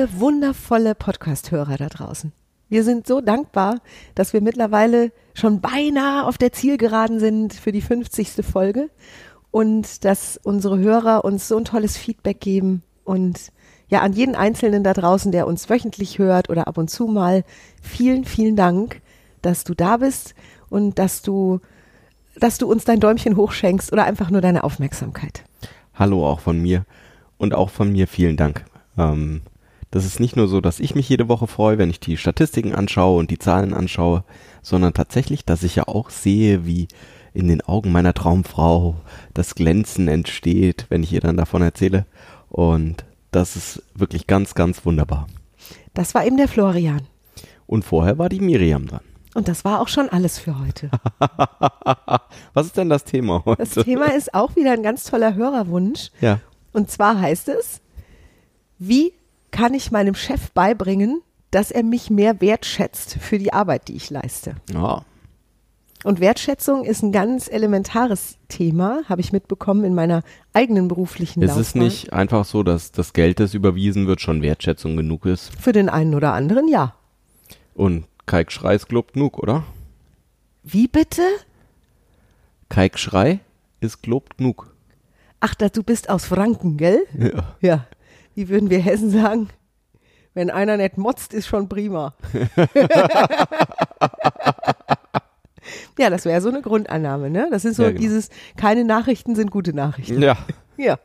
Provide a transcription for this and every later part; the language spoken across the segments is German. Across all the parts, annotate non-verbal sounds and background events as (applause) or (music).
liebe, wundervolle Podcast-Hörer da draußen. Wir sind so dankbar, dass wir mittlerweile schon beinahe auf der Zielgeraden sind für die 50. Folge und dass unsere Hörer uns so ein tolles Feedback geben und ja, an jeden Einzelnen da draußen, der uns wöchentlich hört oder ab und zu mal, vielen, vielen Dank, dass du da bist und dass du, dass du uns dein Däumchen hochschenkst oder einfach nur deine Aufmerksamkeit. Hallo auch von mir und auch von mir vielen Dank. Ähm, das ist nicht nur so, dass ich mich jede Woche freue, wenn ich die Statistiken anschaue und die Zahlen anschaue, sondern tatsächlich, dass ich ja auch sehe, wie in den Augen meiner Traumfrau das Glänzen entsteht, wenn ich ihr dann davon erzähle. Und das ist wirklich ganz, ganz wunderbar. Das war eben der Florian. Und vorher war die Miriam dran. Und das war auch schon alles für heute. (laughs) Was ist denn das Thema heute? Das Thema ist auch wieder ein ganz toller Hörerwunsch. Ja. Und zwar heißt es, wie kann ich meinem Chef beibringen, dass er mich mehr wertschätzt für die Arbeit, die ich leiste? Ja. Und Wertschätzung ist ein ganz elementares Thema, habe ich mitbekommen in meiner eigenen beruflichen Es Laufbahn. ist nicht einfach so, dass das Geld, das überwiesen wird, schon Wertschätzung genug ist. Für den einen oder anderen ja. Und Kalk Schrei ist Glob genug, oder? Wie bitte? Kalk Schrei ist Glob genug. Ach, da, du bist aus Franken, gell? Ja. Ja. Wie würden wir Hessen sagen? Wenn einer nicht motzt, ist schon prima. (laughs) ja, das wäre so eine Grundannahme, ne? Das ist so Ja, genau. dieses, keine Nachrichten sind gute Nachrichten. Ja. (laughs) Ja.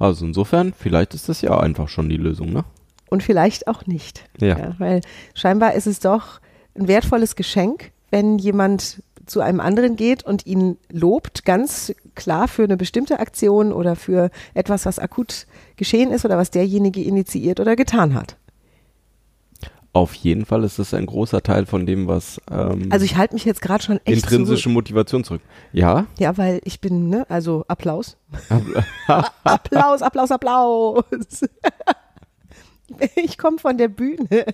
Also insofern, vielleicht ist das ja einfach schon die Lösung, ne? Und vielleicht auch nicht. Ja. weil scheinbar ist es doch ein wertvolles Geschenk, wenn jemand zu einem anderen geht und ihn lobt, ganz klar für eine bestimmte Aktion oder für etwas, was akut geschehen ist oder was derjenige initiiert oder getan hat. Auf jeden Fall ist das ein großer Teil von dem, was ähm, Also ich halte mich jetzt gerade schon echt intrinsische Motivation zurück. Ja, zurück. Ja, weil ich bin, ne, also Applaus. (laughs) Applaus, Applaus, Applaus. (laughs) ich komme von der Bühne.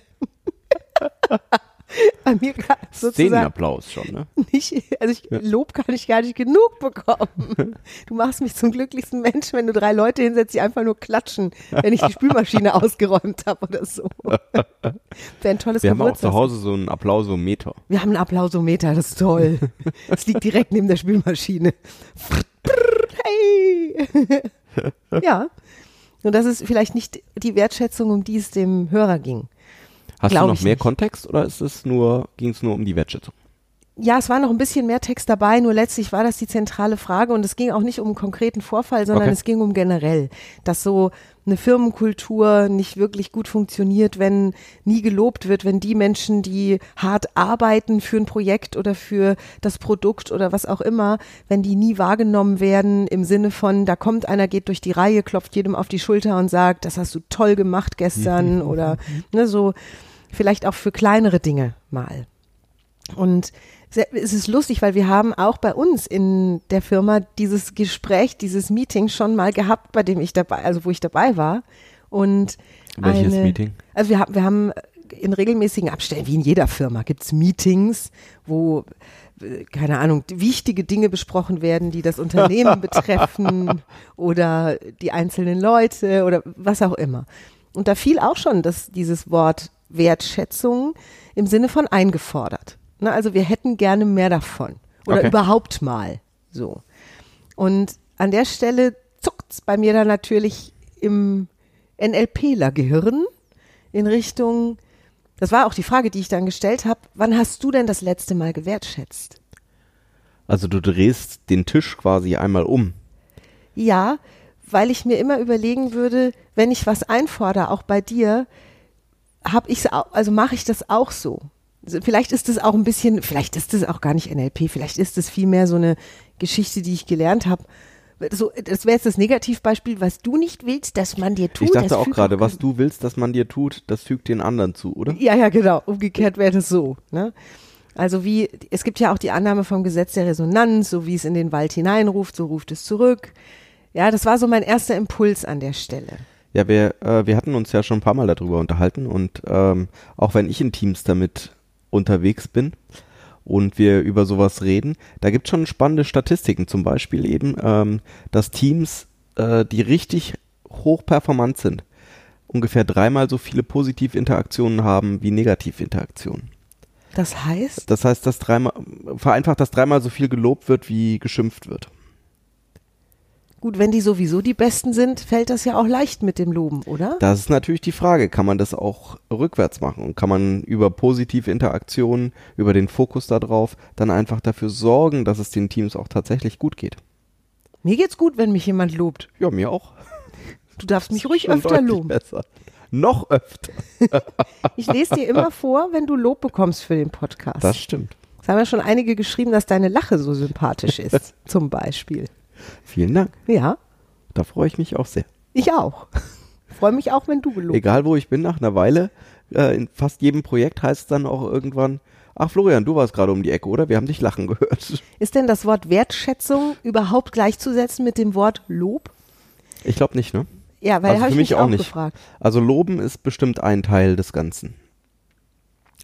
(laughs) (laughs) Bei mir sozusagen Szenenapplaus schon, ne? (laughs) nicht, also ich, Lob kann ich gar nicht genug bekommen. (laughs) Du machst mich zum glücklichsten Menschen, wenn du drei Leute hinsetzt, die einfach nur klatschen, wenn ich die Spülmaschine ausgeräumt habe oder so. Wäre ein tolles Wir haben auch zu Hause so einen Applausometer. Wir haben einen Applausometer, das ist toll. Das liegt direkt neben der Spülmaschine. Hey! Ja. Und das ist vielleicht nicht die Wertschätzung, um die es dem Hörer ging. Hast Glaub du noch mehr nicht. Kontext oder ist es nur, ging es nur um die Wertschätzung? Ja, es war noch ein bisschen mehr Text dabei, nur letztlich war das die zentrale Frage und es ging auch nicht um einen konkreten Vorfall, sondern Okay. es ging um generell, dass so eine Firmenkultur nicht wirklich gut funktioniert, wenn nie gelobt wird, wenn die Menschen, die hart arbeiten für ein Projekt oder für das Produkt oder was auch immer, wenn die nie wahrgenommen werden im Sinne von, da kommt einer, geht durch die Reihe, klopft jedem auf die Schulter und sagt, das hast du toll gemacht gestern (laughs) oder ne, so vielleicht auch für kleinere Dinge mal. Und es ist lustig, weil wir haben auch bei uns in der Firma dieses Gespräch, dieses Meeting schon mal gehabt, bei dem ich dabei, also wo ich dabei war. Und Welches eine, Meeting? Also wir haben, wir haben in regelmäßigen Abständen, wie in jeder Firma, gibt's Meetings, wo keine Ahnung, wichtige Dinge besprochen werden, die das Unternehmen (laughs) betreffen oder die einzelnen Leute oder was auch immer. Und da fiel auch schon das, dieses Wort Wertschätzung im Sinne von eingefordert. Ne, also wir hätten gerne mehr davon oder Okay. überhaupt mal so. Und an der Stelle zuckt's bei mir dann natürlich im NLPler-Gehirn in Richtung, das war auch die Frage, die ich dann gestellt habe, wann hast du denn das letzte Mal gewertschätzt? Also du drehst den Tisch quasi einmal um. Ja, weil ich mir immer überlegen würde, wenn ich was einfordere, auch bei dir, habe ich also mache ich das auch so. Vielleicht ist es auch ein bisschen, vielleicht ist es auch gar nicht NLP, vielleicht ist es vielmehr so eine Geschichte, die ich gelernt habe. So, das wäre jetzt das Negativbeispiel, was du nicht willst, dass man dir tut. ich dachte das auch gerade, was du willst, dass man dir tut, das fügt den anderen zu, oder? Ja, ja, genau. Umgekehrt wäre das so. Ne? Also wie, es gibt ja auch die Annahme vom Gesetz der Resonanz, so wie es in den Wald hineinruft, so ruft es zurück. Ja, das war so mein erster Impuls an der Stelle. Ja, wir, äh, wir hatten uns ja schon ein paar Mal darüber unterhalten und ähm, auch wenn ich in Teams damit unterwegs bin und wir über sowas reden, da gibt es schon spannende Statistiken, zum Beispiel eben, ähm, dass Teams, äh, die richtig hochperformant sind ungefähr dreimal so viele Positivinteraktionen haben wie Negativinteraktionen. Das heißt? Das heißt, dass dreimal, vereinfacht, dass dreimal so viel gelobt wird, wie geschimpft wird. Gut, wenn die sowieso die Besten sind, fällt das ja auch leicht mit dem Loben, oder? Das ist natürlich die Frage. Kann man das auch rückwärts machen? Und kann man über positive Interaktionen, über den Fokus darauf, dann einfach dafür sorgen, dass es den Teams auch tatsächlich gut geht? Mir geht's gut, wenn mich jemand lobt. Ja, mir auch. Du darfst mich ruhig öfter loben. Besser. Noch öfter. (laughs) Ich lese dir immer vor, wenn du Lob bekommst für den Podcast. Das stimmt. Es haben ja schon einige geschrieben, dass deine Lache so sympathisch (laughs) ist, zum Beispiel. Vielen Dank. Ja, Da freue ich mich auch sehr. ich auch. Freue mich auch, wenn du gelobt Egal wo ich bin, nach einer Weile, äh, in fast jedem Projekt heißt es dann auch irgendwann, ach Florian, du warst gerade um die Ecke, oder? Wir haben dich lachen gehört. Ist denn das Wort Wertschätzung überhaupt gleichzusetzen mit dem Wort Lob? Ich glaube nicht, ne? Ja, weil Also habe ich mich mich auch auch nicht. gefragt. Also Loben ist bestimmt ein Teil des Ganzen.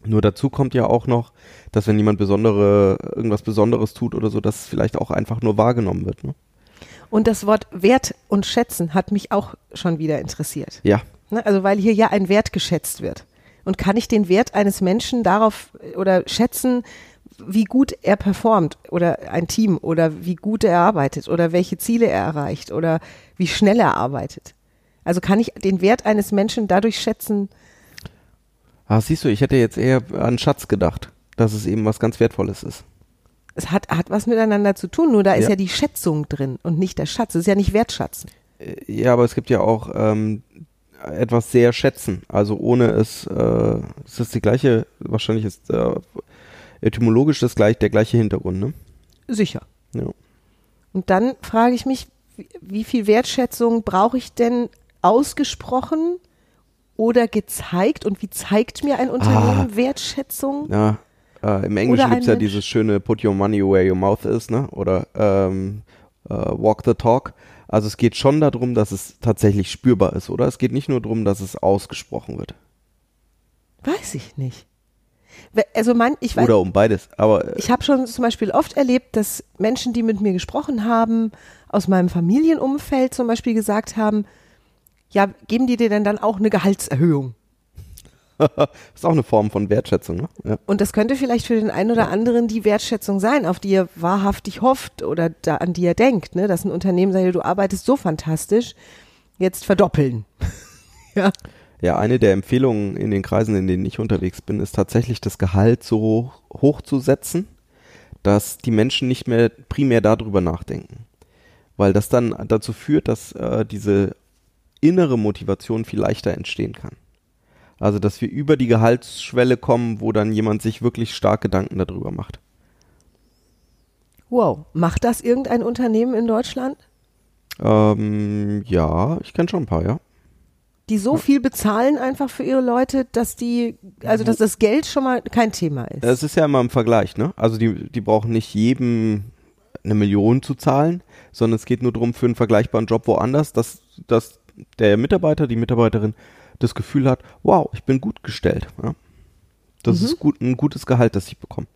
Nur dazu kommt ja auch noch, dass wenn jemand besondere, irgendwas Besonderes tut oder so, dass es vielleicht auch einfach nur wahrgenommen wird. Ne? Und das Wort Wert und Schätzen hat mich auch schon wieder interessiert. Ja, Ne? Also weil hier ja ein Wert geschätzt wird. Und kann ich den Wert eines Menschen darauf äh, oder schätzen, wie gut er performt oder ein Team oder wie gut er arbeitet oder welche Ziele er erreicht oder wie schnell er arbeitet? Also kann ich den Wert eines Menschen dadurch schätzen, ah, siehst du, ich hätte jetzt eher an Schatz gedacht, dass es eben was ganz Wertvolles ist. Es hat, hat was miteinander zu tun, nur da ist Ja. ja die Schätzung drin und nicht der Schatz. Es ist ja nicht Wertschätzen. Äh, Ja, aber es gibt ja auch ähm, etwas sehr schätzen. Also ohne es, äh, es ist die gleiche, wahrscheinlich ist äh, etymologisch das gleich, der gleiche Hintergrund, ne? Sicher. Ja. Und dann frage ich mich, wie- wie viel Wertschätzung brauche ich denn ausgesprochen oder gezeigt? Und wie zeigt mir ein Unternehmen Wertschätzung? Ja, äh, im Englischen ein gibt's ja Mensch. dieses schöne Put your money where your mouth is, ne? Oder ähm, äh, Walk the talk. Also es geht schon darum, dass es tatsächlich spürbar ist, oder? Es geht nicht nur darum, dass es ausgesprochen wird. Weiß ich nicht. Also mein, ich weiß, Oder um beides. Aber äh, ich habe schon zum Beispiel oft erlebt, dass Menschen, die mit mir gesprochen haben, aus meinem Familienumfeld zum Beispiel gesagt haben, ja, geben die dir denn dann auch eine Gehaltserhöhung? (laughs) ist auch eine Form von Wertschätzung, ne? Ja. Und das könnte vielleicht für den einen oder anderen die Wertschätzung sein, auf die er wahrhaftig hofft oder da, an die er denkt, ne? dass ein Unternehmen sagt, du arbeitest so fantastisch, jetzt verdoppeln. (laughs) ja. Ja, eine der Empfehlungen in den Kreisen, in denen ich unterwegs bin, ist tatsächlich das Gehalt so hoch, hoch zu setzen, dass die Menschen nicht mehr primär darüber nachdenken. Weil das dann dazu führt, dass äh, diese innere Motivation viel leichter entstehen kann. Also, dass wir über die Gehaltsschwelle kommen, wo dann jemand sich wirklich stark Gedanken darüber macht. Wow. Macht das irgendein Unternehmen in Deutschland, Ähm, ja, ich kenne schon ein paar, ja. die so viel bezahlen einfach für ihre Leute, dass die, also dass das Geld schon mal kein Thema ist? Es ist ja immer im Vergleich, ne? Also die, die brauchen nicht jedem eine Million zu zahlen, sondern es geht nur darum, für einen vergleichbaren Job woanders, dass, dass der Mitarbeiter, die Mitarbeiterin das Gefühl hat, wow, ich bin gut gestellt. Ja? Das Mhm. ist gut, ein gutes Gehalt, das ich bekomme.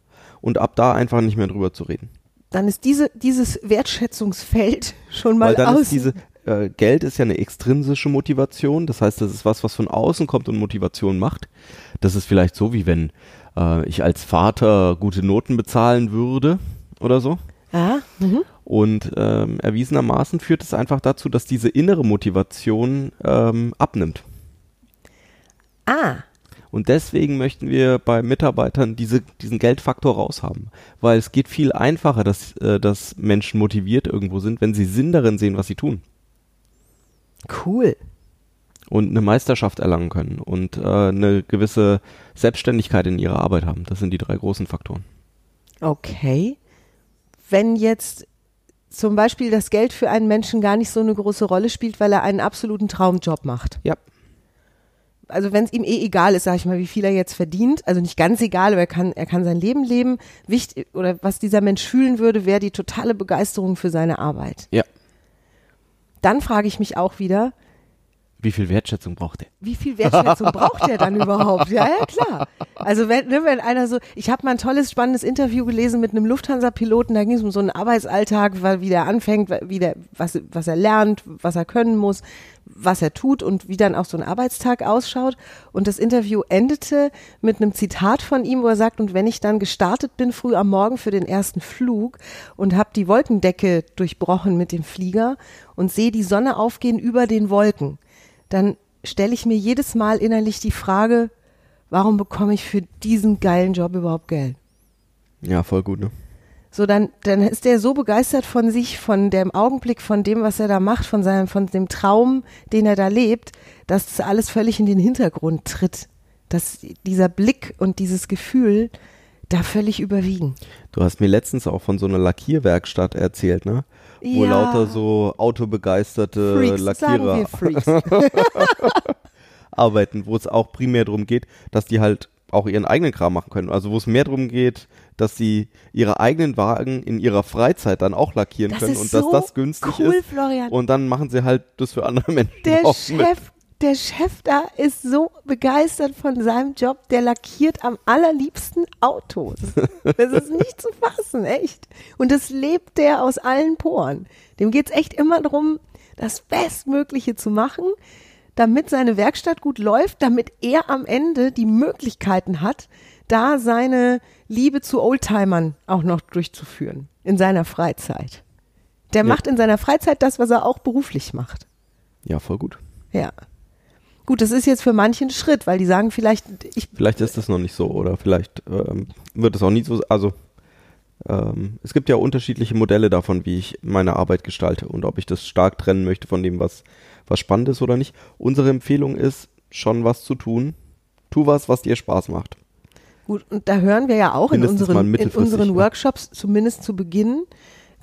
Und ab da einfach nicht mehr drüber zu reden. Dann ist diese, dieses Wertschätzungsfeld (laughs) schon mal Weil dann aus. ist diese, äh, Geld ist ja eine extrinsische Motivation, das heißt, das ist was, was von außen kommt und Motivation macht. Das ist vielleicht so, wie wenn äh, ich als Vater gute Noten bezahlen würde oder so. ja, mhm. Und ähm, erwiesenermaßen führt es einfach dazu, dass diese innere Motivation ähm, abnimmt. Ah, Und deswegen möchten wir bei Mitarbeitern diese, diesen Geldfaktor raushaben. Weil es geht viel einfacher, dass, äh, dass Menschen motiviert irgendwo sind, wenn sie Sinn darin sehen, was sie tun. cool. Und eine Meisterschaft erlangen können und äh, eine gewisse Selbstständigkeit in ihrer Arbeit haben. Das sind die drei großen Faktoren. Okay. Wenn jetzt zum Beispiel das Geld für einen Menschen gar nicht so eine große Rolle spielt, weil er einen absoluten Traumjob macht. Ja. Also wenn es ihm eh egal ist, sag ich mal, wie viel er jetzt verdient, also nicht ganz egal, aber er kann, er kann sein Leben leben. Wichtig, oder was dieser Mensch fühlen würde, wäre die totale Begeisterung für seine Arbeit. Ja. Dann frage ich mich auch wieder, Wie viel Wertschätzung braucht er? wie viel Wertschätzung braucht er dann überhaupt? Ja, ja, klar. Also wenn, ne, wenn einer so, ich habe mal ein tolles, spannendes Interview gelesen mit einem Lufthansa-Piloten, da ging es um so einen Arbeitsalltag, wie der anfängt, wie der, was, was er lernt, was er können muss, was er tut und wie dann auch so ein Arbeitstag ausschaut. Und das Interview endete mit einem Zitat von ihm, wo er sagt, und wenn ich dann gestartet bin früh am Morgen für den ersten Flug und habe die Wolkendecke durchbrochen mit dem Flieger und sehe die Sonne aufgehen über den Wolken, dann stelle ich mir jedes Mal innerlich die Frage, warum bekomme ich für diesen geilen Job überhaupt Geld? Ja, voll gut, ne? So, dann, dann ist er so begeistert von sich, von dem Augenblick, von dem, was er da macht, von seinem, von dem Traum, den er da lebt, dass das alles völlig in den Hintergrund tritt. Dass dieser Blick und dieses Gefühl da völlig überwiegen. Du hast mir letztens auch von so einer Lackierwerkstatt erzählt, ne? Wo Ja. lauter so autobegeisterte Freaks, Lackierer (laughs) arbeiten, wo es auch primär darum geht, dass die halt auch ihren eigenen Kram machen können. Also wo es mehr darum geht, dass sie ihre eigenen Wagen in ihrer Freizeit dann auch lackieren Das können und so dass das günstig cool, ist. Florian. Und dann machen sie halt das für andere (laughs) Menschen Der auch mit. Chef, der Chef da ist so begeistert von seinem Job, der lackiert am allerliebsten Autos. Das ist nicht zu fassen, echt. Und das lebt der aus allen Poren. Dem geht's echt immer darum, das Bestmögliche zu machen, damit seine Werkstatt gut läuft, damit er am Ende die Möglichkeiten hat, da seine Liebe zu Oldtimern auch noch durchzuführen in seiner Freizeit. Der Ja. macht in seiner Freizeit das, was er auch beruflich macht. Ja, voll gut. Ja. Gut, das ist jetzt für manche ein Schritt, weil die sagen vielleicht, ich, Vielleicht ist das noch nicht so oder vielleicht ähm, wird es auch nie so. Also ähm, es gibt ja unterschiedliche Modelle davon, wie ich meine Arbeit gestalte und ob ich das stark trennen möchte von dem, was, was spannend ist oder nicht. Unsere Empfehlung ist, schon was zu tun. Tu was, was dir Spaß macht. Gut, und da hören wir ja auch in unseren, in unseren ne? Workshops, zumindest zu Beginn,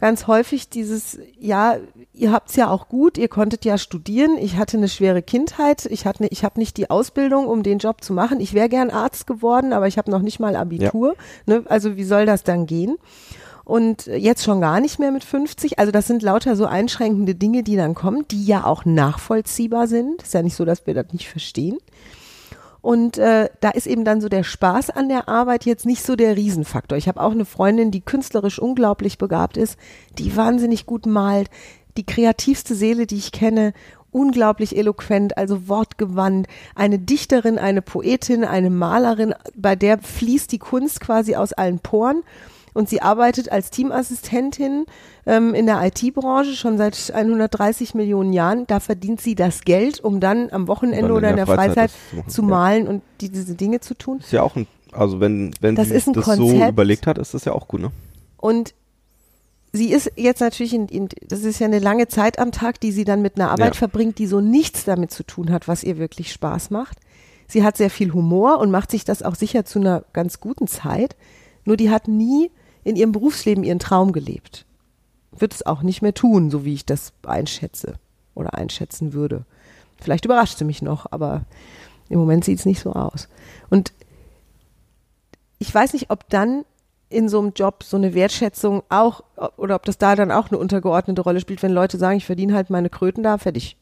ganz häufig dieses, ja, ihr habt's ja auch gut, ihr konntet ja studieren, ich hatte eine schwere Kindheit, ich hatte, ne, ich habe nicht die Ausbildung, um den Job zu machen, ich wäre gern Arzt geworden, aber ich habe noch nicht mal Abitur, ne? also wie soll das dann gehen? Und jetzt schon gar nicht mehr mit 50. Also das sind lauter so einschränkende Dinge, die dann kommen, die ja auch nachvollziehbar sind. Ist ja nicht so, dass wir das nicht verstehen. Und äh, da ist eben dann so der Spaß an der Arbeit jetzt nicht so der Riesenfaktor. Ich habe auch eine Freundin, die künstlerisch unglaublich begabt ist, die wahnsinnig gut malt, die kreativste Seele, die ich kenne, unglaublich eloquent, also wortgewandt, eine Dichterin, eine Poetin, eine Malerin, bei der fließt die Kunst quasi aus allen Poren. Und sie arbeitet als Teamassistentin ähm, in der IT-Branche schon seit 130 Millionen Jahren. Da verdient sie das Geld, um dann am Wochenende Dann oder in der Freizeit Freizeit, zu machen, zu ja. malen und die, diese Dinge zu tun. Ist ja auch ein, also wenn, wenn Das sie sich das so Konzept. überlegt hat, ist das ja auch gut, ne? Und sie ist jetzt natürlich, in, in, das ist ja eine lange Zeit am Tag, die sie dann mit einer Arbeit Ja. verbringt, die so nichts damit zu tun hat, was ihr wirklich Spaß macht. Sie hat sehr viel Humor und macht sich das auch sicher zu einer ganz guten Zeit. Nur die hat nie in ihrem Berufsleben ihren Traum gelebt. Wird es auch nicht mehr tun, so wie ich das einschätze oder einschätzen würde. Vielleicht überrascht sie mich noch, aber im Moment sieht es nicht so aus. Und ich weiß nicht, ob dann in so einem Job so eine Wertschätzung auch, oder ob das da dann auch eine untergeordnete Rolle spielt, wenn Leute sagen, ich verdiene halt meine Kröten da, fertig.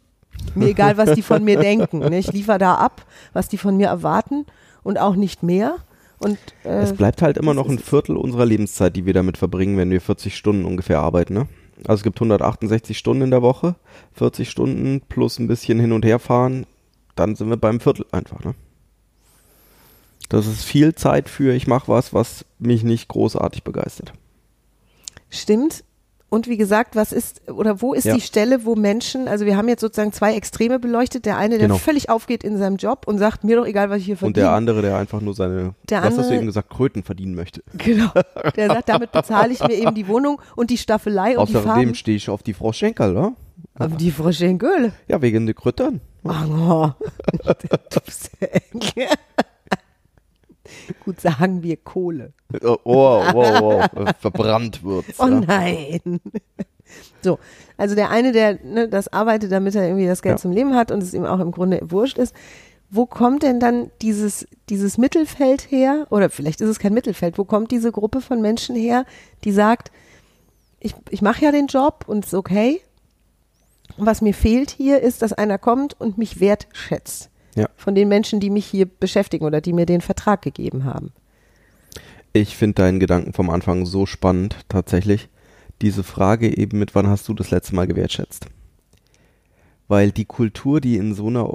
Mir egal, was die von mir denken. Ne? Ich liefere da ab, was die von mir erwarten und auch nicht mehr. Und äh, Es bleibt halt immer noch ein. Viertel unserer Lebenszeit, die wir damit verbringen, wenn wir 40 Stunden ungefähr arbeiten, ne? Also es gibt 168 Stunden in der Woche, 40 Stunden plus ein bisschen hin und her fahren, dann sind wir beim Viertel einfach, ne? Das ist viel Zeit für, ich mache was, was mich nicht großartig begeistert. Stimmt. Und wie gesagt, was ist oder wo ist Ja. die Stelle, wo Menschen, also wir haben jetzt sozusagen zwei Extreme beleuchtet, der eine, der Genau. völlig aufgeht in seinem Job und sagt, mir doch egal, was ich hier verdiene. Und der andere, der einfach nur seine, Der was hast du andere- eben gesagt, Kröten verdienen möchte. Genau. Der sagt, damit bezahle ich mir eben die Wohnung und die Staffelei und die Außerdem stehe ich auf die Frau Schenkel, oder? Aber die frische Göhle. Ja, wegen der Kröten. Oh. (laughs) Du bist Gut, sagen wir Kohle. Oh, oh, wow, wow, verbrannt wird's. (laughs) Oh nein. (laughs) So, also der eine, der ne, das arbeitet, damit er irgendwie das Geld Ja. zum Leben hat und es ihm auch im Grunde wurscht ist. Wo kommt denn dann dieses, dieses Mittelfeld her? Oder vielleicht ist es kein Mittelfeld. Wo kommt diese Gruppe von Menschen her, die sagt, ich, ich mache ja den Job und es ist okay. Was mir fehlt hier ist, dass einer kommt und mich wertschätzt. Ja. Von den Menschen, die mich hier beschäftigen oder die mir den Vertrag gegeben haben. Ich finde deinen Gedanken vom Anfang so spannend, tatsächlich. Diese Frage eben mit, wann hast du das letzte Mal gewertschätzt? weil die Kultur, die in so einer,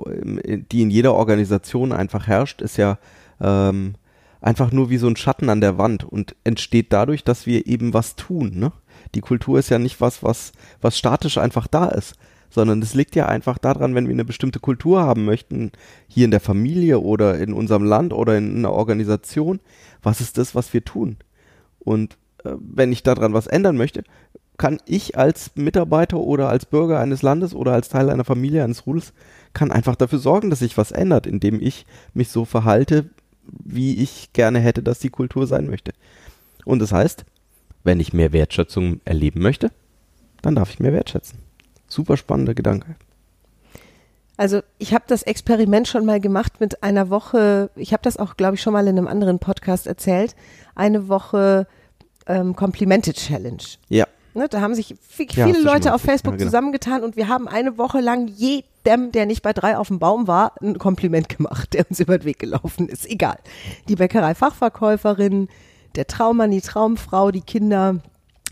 die in jeder Organisation einfach herrscht, ist ja ähm, einfach nur wie so ein Schatten an der Wand und entsteht dadurch, dass wir eben was tun. Ne? Die Kultur ist ja nicht was, was, was statisch einfach da ist, sondern es liegt ja einfach daran, wenn wir eine bestimmte Kultur haben möchten, hier in der Familie oder in unserem Land oder in einer Organisation, was ist das, was wir tun? Und äh, wenn ich daran was ändern möchte, kann ich als Mitarbeiter oder als Bürger eines Landes oder als Teil einer Familie, eines Rudels, kann einfach dafür sorgen, dass sich was ändert, indem ich mich so verhalte, wie ich gerne hätte, dass die Kultur sein möchte. Und das heißt, wenn ich mehr Wertschätzung erleben möchte, dann darf ich mehr wertschätzen. Super spannender Gedanke. Also ich habe das Experiment schon mal gemacht mit einer Woche, ich habe das auch, glaube ich, schon mal in einem anderen Podcast erzählt, eine Woche ähm, Komplimente-Challenge. Ja. Ne, da haben sich viele ja, Leute auf Facebook ja, genau. zusammengetan und wir haben eine Woche lang jedem, der nicht bei drei auf dem Baum war, ein Kompliment gemacht, der uns über den Weg gelaufen ist. Egal. Die Bäckerei-Fachverkäuferin, der Traummann, die Traumfrau, die Kinder,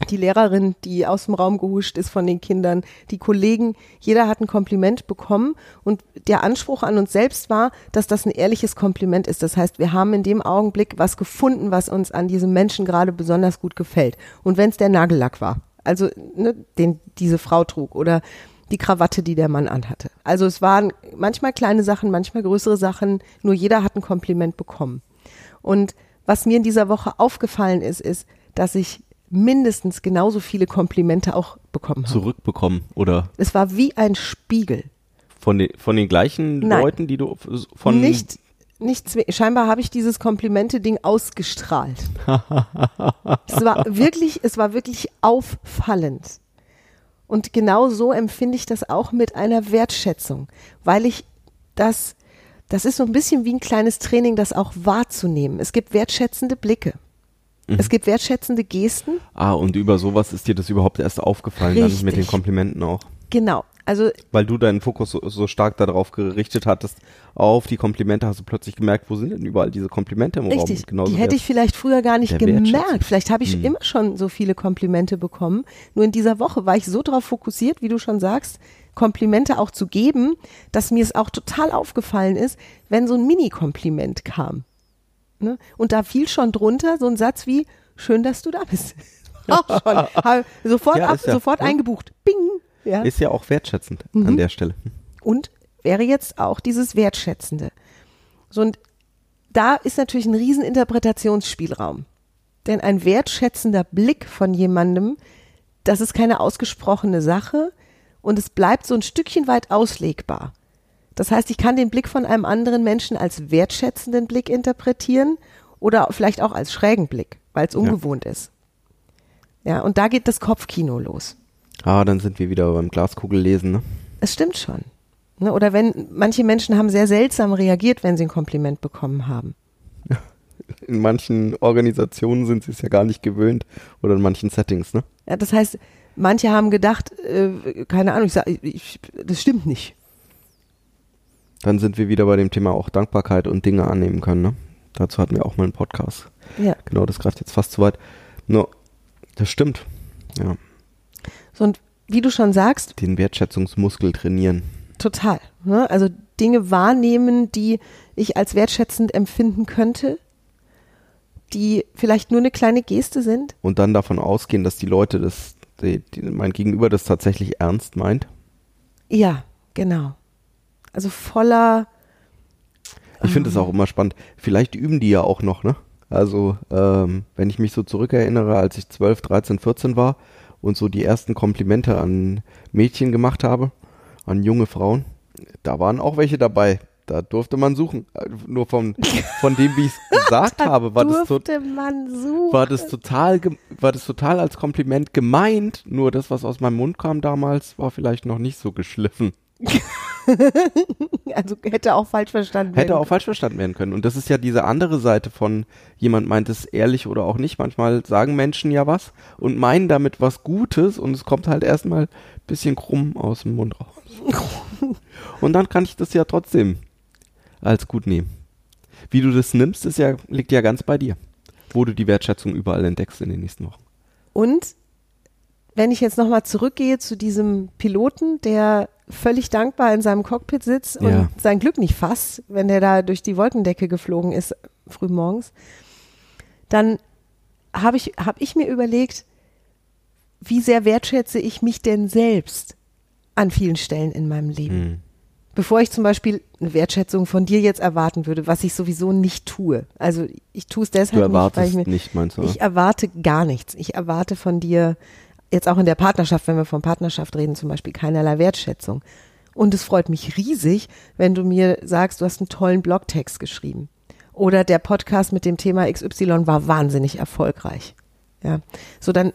die Lehrerin, die aus dem Raum gehuscht ist von den Kindern, die Kollegen, jeder hat ein Kompliment bekommen und der Anspruch an uns selbst war, dass das ein ehrliches Kompliment ist. Das heißt, wir haben in dem Augenblick was gefunden, was uns an diesem Menschen gerade besonders gut gefällt. Und wenn es der Nagellack war, also ne, den diese Frau trug oder die Krawatte, die der Mann anhatte. Also es waren manchmal kleine Sachen, manchmal größere Sachen, nur jeder hat ein Kompliment bekommen. Und was mir in dieser Woche aufgefallen ist, ist, dass ich mindestens genauso viele Komplimente auch bekommen habe. Zurückbekommen, oder? Es war wie ein Spiegel. Von den, von den gleichen Nein. Leuten, die du von. Nicht, nicht scheinbar habe ich dieses Komplimente-Ding ausgestrahlt. (laughs) es war wirklich, es war wirklich auffallend. Und genau so empfinde ich das auch mit einer Wertschätzung, weil ich das, das ist so ein bisschen wie ein kleines Training, das auch wahrzunehmen. Es gibt wertschätzende Blicke. Mhm. Es gibt wertschätzende Gesten. Ah, und über sowas ist dir das überhaupt erst aufgefallen, Richtig. dann mit den Komplimenten auch. Genau. Also, Weil du deinen Fokus so, so, stark darauf gerichtet hattest, auf die Komplimente, hast du plötzlich gemerkt, wo sind denn überall diese Komplimente im richtig, Raum? Genauso die hätte ich vielleicht früher gar nicht gemerkt. Vielleicht habe ich hm. immer schon so viele Komplimente bekommen. Nur in dieser Woche war ich so darauf fokussiert, wie du schon sagst, Komplimente auch zu geben, dass mir es auch total aufgefallen ist, wenn so ein Mini-Kompliment kam. Ne? Und da fiel schon drunter so ein Satz wie, schön, dass du da bist. (laughs) auch (laughs) schon. sofort ja, ab, ja, sofort ja. eingebucht. Bing. Ja. Ist ja auch wertschätzend mhm. an der Stelle. Und wäre jetzt auch dieses Wertschätzende. So, und da ist natürlich ein riesen Interpretationsspielraum. Denn ein wertschätzender Blick von jemandem, das ist keine ausgesprochene Sache und es bleibt so ein Stückchen weit auslegbar. Das heißt, ich kann den Blick von einem anderen Menschen als wertschätzenden Blick interpretieren oder vielleicht auch als schrägen Blick, weil es ungewohnt ja. ist. Ja, und da geht das Kopfkino los. Ah, dann sind wir wieder beim Glaskugellesen, ne? Es stimmt schon. Ne? Oder wenn manche Menschen haben sehr seltsam reagiert, wenn sie ein Kompliment bekommen haben. (laughs) In manchen Organisationen sind sie es ja gar nicht gewöhnt oder in manchen Settings, ne? Ja, das heißt, manche haben gedacht, äh, keine Ahnung, ich sag, ich, das stimmt nicht. Dann sind wir wieder bei dem Thema auch Dankbarkeit und Dinge annehmen können, ne? Dazu hatten wir auch mal einen Podcast. Ja. Genau, das greift jetzt fast zu weit. Nur, das stimmt. Ja. So, und wie du schon sagst. Den Wertschätzungsmuskel trainieren. Total. Ne? Also Dinge wahrnehmen, die ich als wertschätzend empfinden könnte, die vielleicht nur eine kleine Geste sind. Und dann davon ausgehen, dass die Leute das, die, die, mein Gegenüber das tatsächlich ernst meint. Ja, genau. Also voller. Ich finde es ähm, auch immer spannend. Vielleicht üben die ja auch noch, ne? Also, ähm, wenn ich mich so zurückerinnere, als ich 12, 13, 14 war, und so die ersten Komplimente an Mädchen gemacht habe, an junge Frauen, da waren auch welche dabei. Da durfte man suchen. Nur von, von dem, wie ich es (laughs) gesagt habe, war das, war das total, war das total als Kompliment gemeint. Nur das, was aus meinem Mund kam damals, war vielleicht noch nicht so geschliffen. (laughs) (laughs) also hätte auch falsch verstanden werden. Hätte auch falsch verstanden werden können. Und das ist ja diese andere Seite von jemand meint es ehrlich oder auch nicht. Manchmal sagen Menschen ja was und meinen damit was Gutes und es kommt halt erstmal ein bisschen krumm aus dem Mund raus. (laughs) und dann kann ich das ja trotzdem als gut nehmen. Wie du das nimmst, ist ja, liegt ja ganz bei dir. Wo du die Wertschätzung überall entdeckst in den nächsten Wochen. Und wenn ich jetzt nochmal zurückgehe zu diesem Piloten, der völlig dankbar in seinem Cockpit sitzt und Ja. sein Glück nicht fasst, wenn der da durch die Wolkendecke geflogen ist frühmorgens, dann habe ich, hab ich mir überlegt, wie sehr wertschätze ich mich denn selbst an vielen Stellen in meinem Leben. Hm. Bevor ich zum Beispiel eine Wertschätzung von dir jetzt erwarten würde, was ich sowieso nicht tue. Also ich tue es Du deshalb nicht, weil erwartest ich mir, nicht, meinst du? ich erwarte gar nichts. Ich erwarte von dir, jetzt auch in der Partnerschaft, wenn wir von Partnerschaft reden, zum Beispiel keinerlei Wertschätzung. Und es freut mich riesig, wenn du mir sagst, du hast einen tollen Blogtext geschrieben. Oder der Podcast mit dem Thema XY war wahnsinnig erfolgreich. Ja, so dann,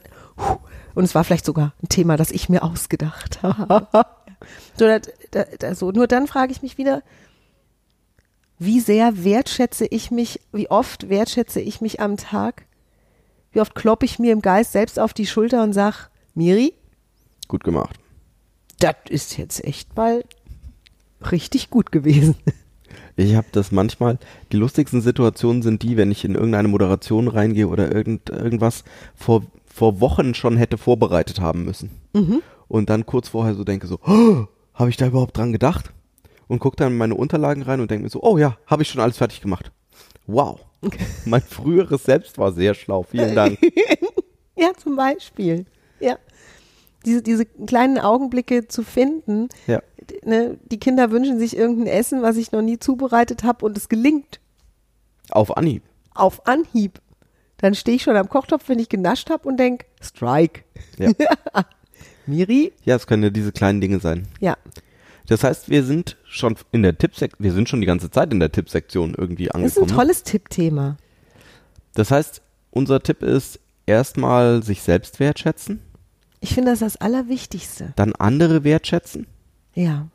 und es war vielleicht sogar ein Thema, das ich mir ausgedacht habe. (laughs) (laughs) so, da, da, da, so, nur dann frage ich mich wieder, wie sehr wertschätze ich mich, wie oft wertschätze ich mich am Tag? Wie oft kloppe ich mir im Geist selbst auf die Schulter und sag, Miri, Gut gemacht. das ist jetzt echt mal richtig gut gewesen. (laughs) Ich habe das manchmal, die lustigsten Situationen sind die, wenn ich in irgendeine Moderation reingehe oder irgend, irgendwas vor, vor Wochen schon hätte vorbereitet haben müssen. Und dann kurz vorher so denke so, oh, habe ich da überhaupt dran gedacht? Und gucke dann in meine Unterlagen rein und denke mir so, oh ja, habe ich schon alles fertig gemacht. Wow. (laughs) mein früheres Selbst war sehr schlau. Vielen Dank. (laughs) Ja, zum Beispiel. Ja. Diese, diese kleinen Augenblicke zu finden. Ja. Ne, die Kinder wünschen sich irgendein Essen, was ich noch nie zubereitet habe und es gelingt Auf Anhieb. auf Anhieb. Dann stehe ich schon am Kochtopf, wenn ich genascht habe und denk, Strike. Ja. (laughs) Miri? Ja, es können ja diese kleinen Dinge sein. Ja. Das heißt, wir sind schon in der Tippsektion, wir sind schon die ganze Zeit in der Tippsektion irgendwie Das ist ein angekommen. tolles Tippthema. Das heißt, unser Tipp ist erstmal sich selbst wertschätzen, Ich finde das das Allerwichtigste. dann andere wertschätzen Ja.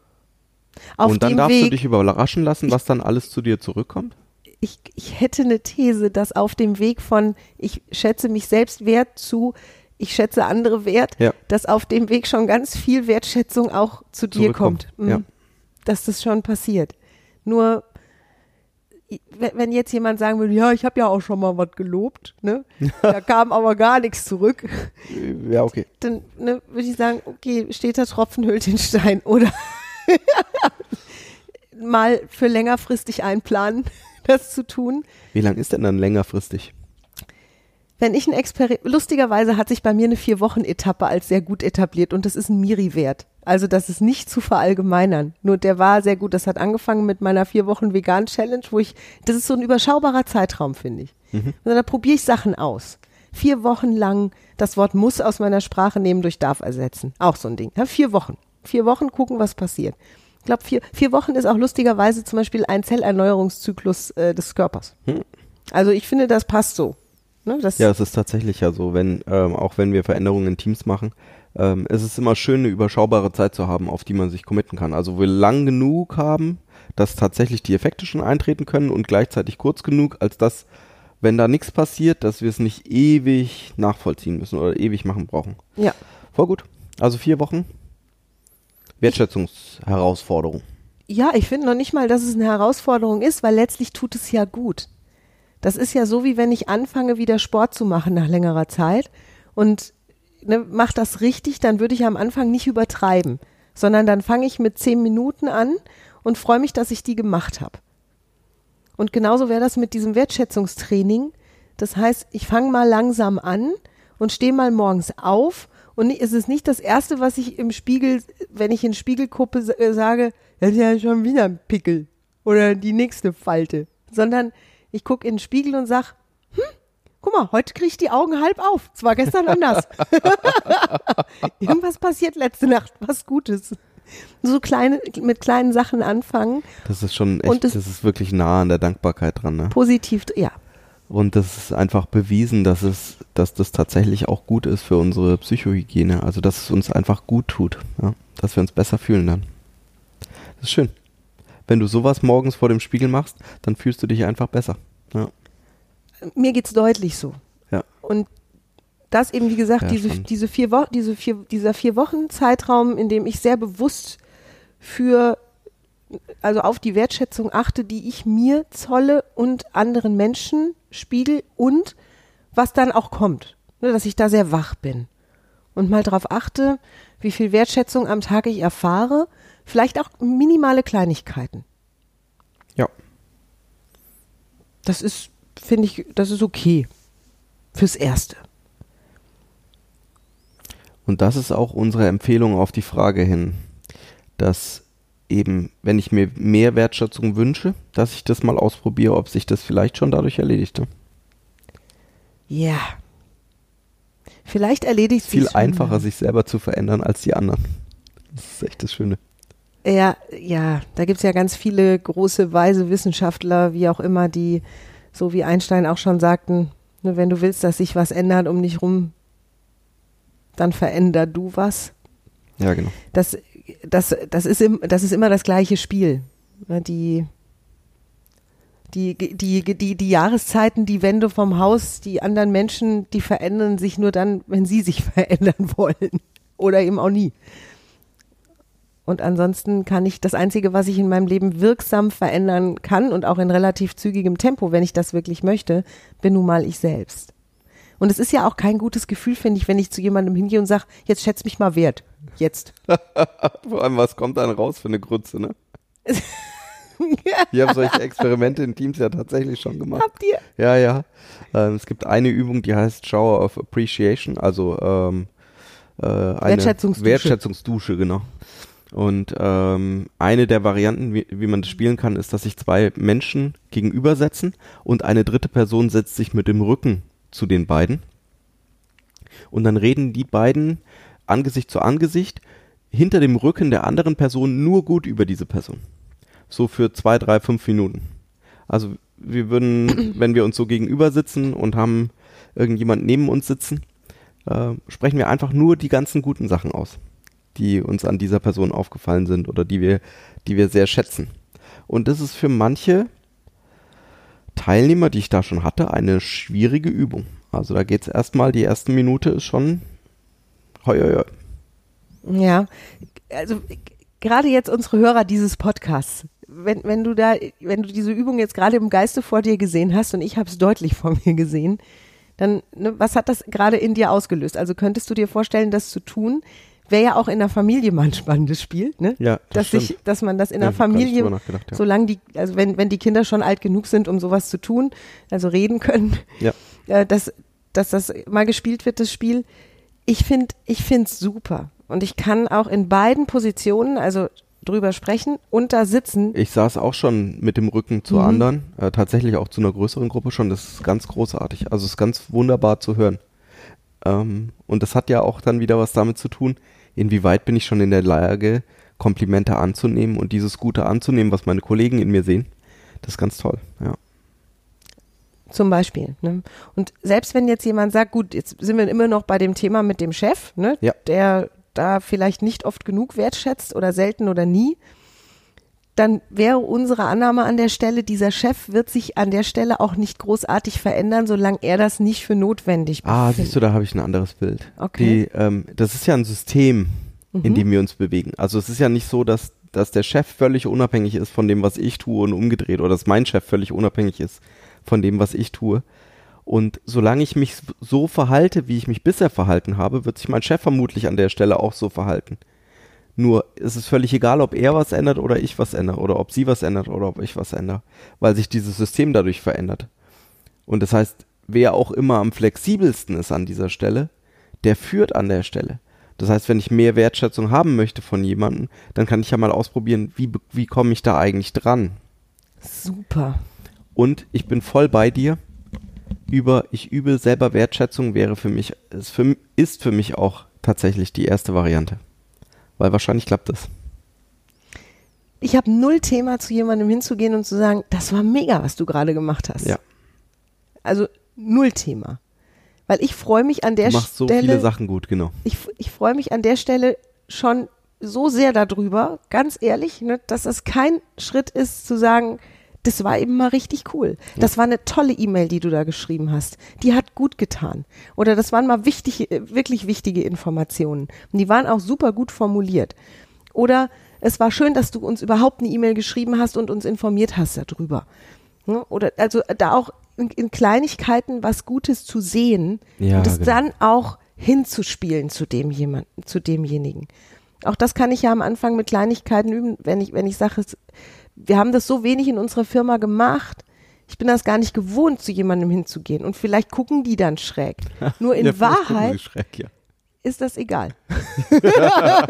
Auf und dann darfst du Weg, dich überraschen lassen, was dann alles zu dir zurückkommt. ich, ich hätte eine These, dass auf dem Weg von ich schätze mich selbst wert zu ich schätze andere wert, Ja. dass auf dem Weg schon ganz viel Wertschätzung auch zu dir kommt. Mhm. ja. Dass das schon passiert. Nur wenn jetzt jemand sagen würde, ja, ich habe ja auch schon mal was gelobt, ne? (laughs) Da kam aber gar nichts zurück. Ja, okay. dann ne, würde ich sagen, okay, steht der Tropfen hüllt den Stein oder (laughs) mal für längerfristig einplanen, (laughs) das zu tun. Wie lang ist denn dann längerfristig? Wenn ich ein Experiment, lustigerweise hat sich bei mir eine Vier-Wochen-Etappe als sehr gut etabliert und das ist ein Miri-Wert. Also das ist nicht zu verallgemeinern. Nur der war sehr gut. Das hat angefangen mit meiner Vier-Wochen-Vegan-Challenge, wo ich, das ist so ein überschaubarer Zeitraum, finde ich. Und da probiere ich Sachen aus. Vier Wochen lang das Wort muss aus meiner Sprache nehmen durch darf ersetzen. Auch so ein Ding. Ja, vier Wochen. Vier Wochen gucken, was passiert. Ich glaube, vier, vier Wochen ist auch lustigerweise zum Beispiel ein Zellerneuerungszyklus äh, des Körpers. Also ich finde, das passt so. Ne, das, Ja, es ist tatsächlich ja so, wenn, ähm, auch wenn wir Veränderungen in Teams machen, ähm, es ist immer schön, eine überschaubare Zeit zu haben, auf die man sich committen kann. Also wir lang genug haben, dass tatsächlich die Effekte schon eintreten können und gleichzeitig kurz genug, als dass, wenn da nichts passiert, dass wir es nicht ewig nachvollziehen müssen oder ewig machen brauchen. ja. Voll gut. Also vier Wochen. Wertschätzungsherausforderung. Ja, ich finde noch nicht mal, dass es eine Herausforderung ist, weil letztlich tut es ja gut. Das ist ja so, wie wenn ich anfange, wieder Sport zu machen nach längerer Zeit und ne, mach das richtig, dann würde ich am Anfang nicht übertreiben, sondern dann fange ich mit zehn Minuten an und freue mich, dass ich die gemacht habe. Und genauso wäre das mit diesem Wertschätzungstraining. Das heißt, ich fange mal langsam an und stehe mal morgens auf und es ist nicht das Erste, was ich im Spiegel, wenn ich in den Spiegel gucke, äh, sage, das ist ja schon wieder ein Pickel oder die nächste Falte, sondern ich gucke in den Spiegel und sag, hm, guck mal, heute kriege ich die Augen halb auf. Es war gestern anders. (laughs) Irgendwas passiert letzte Nacht, was Gutes. So kleine, mit kleinen Sachen anfangen, Das ist schon echt, Und das- das, ist wirklich nah an der Dankbarkeit dran, ne? positiv, ja, Und das ist einfach bewiesen, dass es, dass das tatsächlich auch gut ist für unsere Psychohygiene. Also dass es uns einfach gut tut, ja? dass wir uns besser fühlen dann. Das ist schön. Wenn du sowas morgens vor dem Spiegel machst, dann fühlst du dich einfach besser. Ja. Mir geht's deutlich so. Ja. Und das eben, wie gesagt, Ja, diese, diese vier Wochen, diese vier, dieser vier Wochen Zeitraum, in dem ich sehr bewusst für, also auf die Wertschätzung achte, die ich mir zolle und anderen Menschen spiegel und was dann auch kommt. Ne, dass ich da sehr wach bin. Und mal drauf achte, wie viel Wertschätzung am Tag ich erfahre, vielleicht auch minimale Kleinigkeiten. Ja. Das ist, finde ich, das ist okay. Fürs Erste. Und das ist auch unsere Empfehlung auf die Frage hin, dass eben, wenn ich mir mehr Wertschätzung wünsche, dass ich das mal ausprobiere, ob sich das vielleicht schon dadurch erledigte. Ja. Vielleicht erledigt Viel sich's einfacher, schon. sich selber zu verändern als die anderen. Das ist echt das Schöne. Ja, ja, da gibt's ja ganz viele große, weise Wissenschaftler, wie auch immer, die, so wie Einstein auch schon sagten, ne, wenn du willst, dass sich was ändert um dich rum, dann veränder du was. Ja, genau. Das, das, das, ist, im, das ist immer das gleiche Spiel. Ne, Die, die, die, die, die Jahreszeiten, die Wände vom Haus, die anderen Menschen, die verändern sich nur dann, wenn sie sich (laughs) verändern wollen. Oder eben auch nie. Und ansonsten kann ich das Einzige, was ich in meinem Leben wirksam verändern kann und auch in relativ zügigem Tempo, wenn ich das wirklich möchte, bin nun mal ich selbst. Und es ist ja auch kein gutes Gefühl, finde ich, wenn ich zu jemandem hingehe und sage, jetzt schätz mich mal wert. Jetzt. (laughs) Vor allem, was kommt dann raus für eine Grütze, ne? (laughs) Wir haben solche Experimente in Teams ja tatsächlich schon gemacht. Habt ihr? Ja, ja. Ähm, es gibt eine Übung, die heißt Shower of Appreciation, also ähm, äh, eine Wertschätzungsdusche. Wertschätzungsdusche, genau. Und ähm, eine der Varianten, wie, wie man das spielen kann, ist, dass sich zwei Menschen gegenübersetzen und eine dritte Person setzt sich mit dem Rücken zu den beiden. Und dann reden die beiden Angesicht zu Angesicht hinter dem Rücken der anderen Person nur gut über diese Person. So für zwei, drei, fünf Minuten. Also wir würden, (coughs) wenn wir uns so gegenüber sitzen und haben irgendjemand neben uns sitzen, äh, sprechen wir einfach nur die ganzen guten Sachen aus, die uns an dieser Person aufgefallen sind oder die wir, die wir sehr schätzen. Und das ist für manche Teilnehmer, die ich da schon hatte, eine schwierige Übung. Also da geht's erstmal, die erste Minute ist schon hoi, hoi, hoi. Ja, also gerade jetzt unsere Hörer dieses Podcasts, wenn, wenn du da, wenn du diese Übung jetzt gerade im Geiste vor dir gesehen hast und ich habe es deutlich vor mir gesehen, dann, ne, was hat das gerade in dir ausgelöst? Also könntest du dir vorstellen, das zu tun? Wäre ja auch in der Familie mal ein spannendes Spiel, ne? Ja, das dass, stimmt. sich, dass man das in Ja, der nicht Familie, ja. solange die, also wenn, wenn die Kinder schon alt genug sind, um sowas zu tun, also reden können, Ja. (laughs) äh, dass, dass das mal gespielt wird, das Spiel. Ich finde, ich finde es super. Und ich kann auch in beiden Positionen, also drüber sprechen und da sitzen. Ich saß auch schon mit dem Rücken zu Mhm. anderen, äh, tatsächlich auch zu einer größeren Gruppe schon. Das ist ganz großartig. Also es ist ganz wunderbar zu hören. Ähm, und das hat ja auch dann wieder was damit zu tun, inwieweit bin ich schon in der Lage, Komplimente anzunehmen und dieses Gute anzunehmen, was meine Kollegen in mir sehen. Das ist ganz toll, ja. Zum Beispiel. Ne? Und selbst wenn jetzt jemand sagt, gut, jetzt sind wir immer noch bei dem Thema mit dem Chef, ne? Ja. der da vielleicht nicht oft genug wertschätzt oder selten oder nie, dann wäre unsere Annahme an der Stelle, dieser Chef wird sich an der Stelle auch nicht großartig verändern, solange er das nicht für notwendig Ah, befindet. siehst du, da habe ich ein anderes Bild. Okay. Die, ähm, das ist ja ein System, in Mhm. dem wir uns bewegen. Also es ist ja nicht so, dass, dass der Chef völlig unabhängig ist von dem, was ich tue und umgedreht oder dass mein Chef völlig unabhängig ist von dem, was ich tue. Und solange ich mich so verhalte, wie ich mich bisher verhalten habe, wird sich mein Chef vermutlich an der Stelle auch so verhalten. Nur es ist völlig egal, ob er was ändert oder ich was ändere oder ob sie was ändert oder ob ich was ändere, weil sich dieses System dadurch verändert. Und das heißt, wer auch immer am flexibelsten ist an dieser Stelle, der führt an der Stelle. Das heißt, wenn ich mehr Wertschätzung haben möchte von jemandem, dann kann ich ja mal ausprobieren, wie, wie komme ich da eigentlich dran? Super. Und ich bin voll bei dir. Über ich übe selber Wertschätzung wäre für mich, ist für, ist für mich auch tatsächlich die erste Variante. Weil wahrscheinlich klappt das. Ich habe null Thema, zu jemandem hinzugehen und zu sagen, das war mega, was du gerade gemacht hast. Ja. Also null Thema. Weil ich freue mich an der Du machst so Stelle. viele Sachen gut, genau. ich, ich freue mich an der Stelle schon so sehr darüber, ganz ehrlich, ne, dass das kein Schritt ist zu sagen, das war eben mal richtig cool. Das war eine tolle E-Mail, die du da geschrieben hast. Die hat gut getan. Oder das waren mal wichtige, wirklich wichtige Informationen. Und die waren auch super gut formuliert. Oder es war schön, dass du uns überhaupt eine E-Mail geschrieben hast und uns informiert hast darüber. Ne? Oder also da auch in, in Kleinigkeiten was Gutes zu sehen Ja, und es genau. dann auch hinzuspielen zu dem jemanden, zu demjenigen. Auch das kann ich ja am Anfang mit Kleinigkeiten üben, wenn ich, wenn ich sage, wir haben das so wenig in unserer Firma gemacht. Ich bin das gar nicht gewohnt, zu jemandem hinzugehen. Und vielleicht gucken die dann schräg. (laughs) Nur in Ja, Wahrheit schräg, ja. ist das egal. (laughs) ja,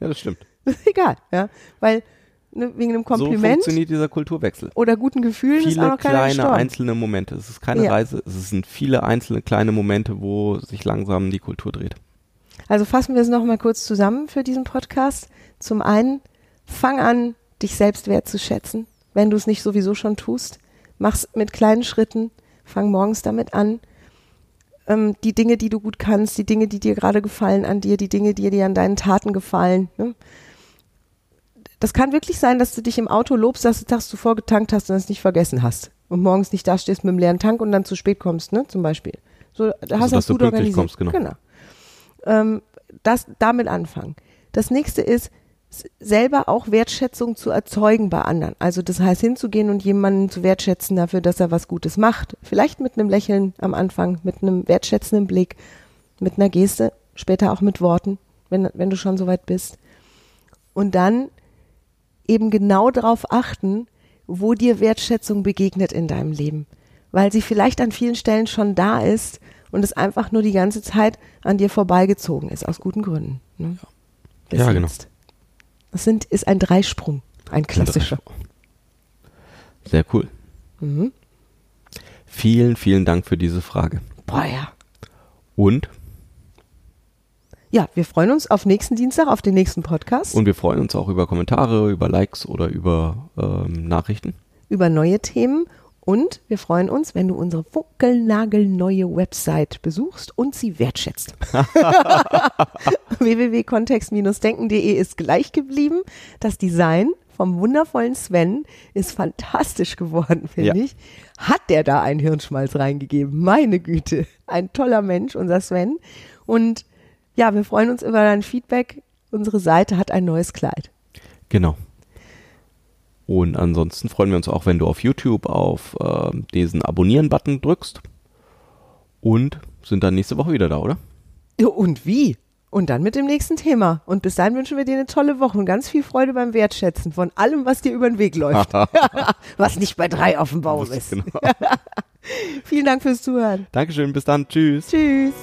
das stimmt. (laughs) Das ist egal, ja. Weil ne, wegen einem So Kompliment funktioniert dieser Kulturwechsel. oder guten Gefühlen ist auch Viele noch kleine gestorben. einzelne Momente. Es ist keine Ja. Reise, es sind viele einzelne kleine Momente, wo sich langsam die Kultur dreht. Also fassen wir es noch mal kurz zusammen für diesen Podcast. Zum einen, fang an, dich selbst wertzuschätzen, wenn du es nicht sowieso schon tust. Mach's mit kleinen Schritten, fang morgens damit an. Ähm, die Dinge, die du gut kannst, die Dinge, die dir gerade gefallen an dir, die Dinge, die dir an deinen Taten gefallen. Ne? Das kann wirklich sein, dass du dich im Auto lobst, dass du tags zuvor getankt hast und es nicht vergessen hast. Und morgens nicht dastehst mit dem leeren Tank und dann zu spät kommst, ne? zum Beispiel. So, da hast dass du gut organisiert. kommst, genau. genau ähm, das damit anfangen. Das nächste ist, selber auch Wertschätzung zu erzeugen bei anderen. Also das heißt, hinzugehen und jemanden zu wertschätzen dafür, dass er was Gutes macht. Vielleicht mit einem Lächeln am Anfang, mit einem wertschätzenden Blick, mit einer Geste, später auch mit Worten, wenn, wenn du schon soweit bist. Und dann eben genau darauf achten, wo dir Wertschätzung begegnet in deinem Leben. Weil sie vielleicht an vielen Stellen schon da ist und es einfach nur die ganze Zeit an dir vorbeigezogen ist, aus guten Gründen. Ne? Bis Ja, genau. jetzt. Das sind, ist ein Dreisprung, ein klassischer. Sehr cool. Mhm. Vielen, vielen Dank für diese Frage. Boah, ja. Und, Ja, wir freuen uns auf nächsten Dienstag, auf den nächsten Podcast, und wir freuen uns auch über Kommentare, über Likes oder über ähm, Nachrichten. über neue Themen und wir freuen uns, wenn du unsere funkelnagelneue Website besuchst und sie wertschätzt. (laughs) www.kontext-denken.de ist gleich geblieben. Das Design vom wundervollen Sven ist fantastisch geworden, finde Ja. ich. Hat der da einen Hirnschmalz reingegeben? Meine Güte. Ein toller Mensch, unser Sven. Und ja, wir freuen uns über dein Feedback. Unsere Seite hat ein neues Kleid. Genau. Und ansonsten freuen wir uns auch, wenn du auf YouTube auf ähm, diesen Abonnieren-Button drückst. Und sind dann nächste Woche wieder da, oder? Und wie? Und dann mit dem nächsten Thema. Und bis dahin wünschen wir dir eine tolle Woche und ganz viel Freude beim Wertschätzen von allem, was dir über den Weg läuft. (laughs) (laughs) was nicht bei drei auf dem Baum ist. Genau. (laughs) Vielen Dank fürs Zuhören. Dankeschön, bis dann. Tschüss. Tschüss.